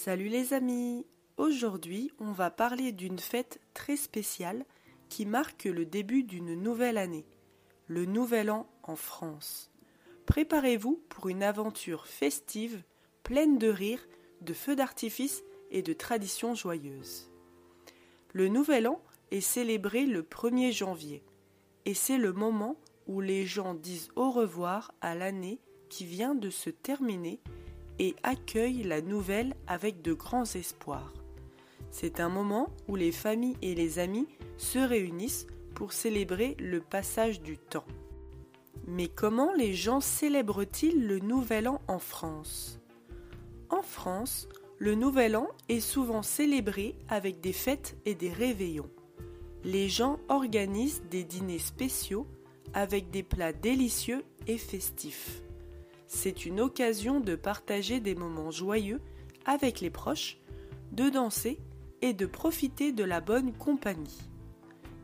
Salut les amis Aujourd'hui, on va parler d'une fête très spéciale qui marque le début d'une nouvelle année, le Nouvel An en France. Préparez-vous pour une aventure festive, pleine de rires, de feux d'artifice et de traditions joyeuses. Le Nouvel An est célébré le 1er janvier, et c'est le moment où les gens disent au revoir à l'année qui vient de se terminer et accueillent la nouvelle avec de grands espoirs. C'est un moment où les familles et les amis se réunissent pour célébrer le passage du temps. Mais comment les gens célèbrent-ils le Nouvel An en France? En France, le Nouvel An est souvent célébré avec des fêtes et des réveillons. Les gens organisent des dîners spéciaux avec des plats délicieux et festifs. C'est une occasion de partager des moments joyeux avec les proches, de danser et de profiter de la bonne compagnie.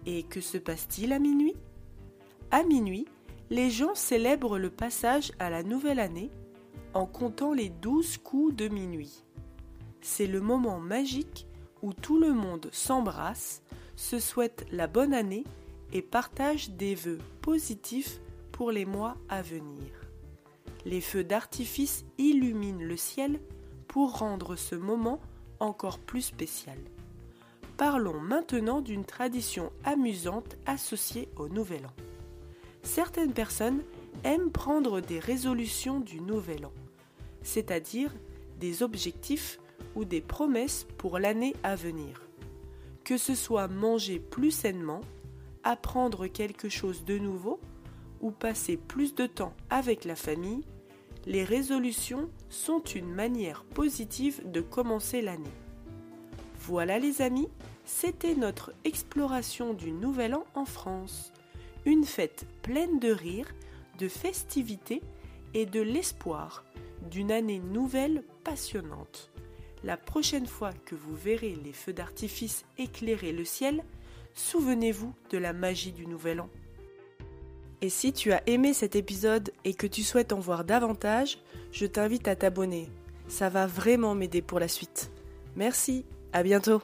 Et que se passe-t-il à minuit? À minuit, les gens célèbrent le passage à la nouvelle année en comptant les douze coups de minuit. C'est le moment magique où tout le monde s'embrasse, se souhaite la bonne année et partage des vœux positifs pour les mois à venir. Les feux d'artifice illuminent le ciel pour rendre ce moment encore plus spécial. Parlons maintenant d'une tradition amusante associée au Nouvel An. Certaines personnes aiment prendre des résolutions du Nouvel An, c'est-à-dire des objectifs ou des promesses pour l'année à venir. Que ce soit manger plus sainement, apprendre quelque chose de nouveau ou passer plus de temps avec la famille, les résolutions sont une manière positive de commencer l'année. Voilà les amis, c'était notre exploration du Nouvel An en France. Une fête pleine de rires, de festivités et de l'espoir d'une année nouvelle passionnante. La prochaine fois que vous verrez les feux d'artifice éclairer le ciel, souvenez-vous de la magie du Nouvel An. Et si tu as aimé cet épisode et que tu souhaites en voir davantage, je t'invite à t'abonner. Ça va vraiment m'aider pour la suite. Merci, à bientôt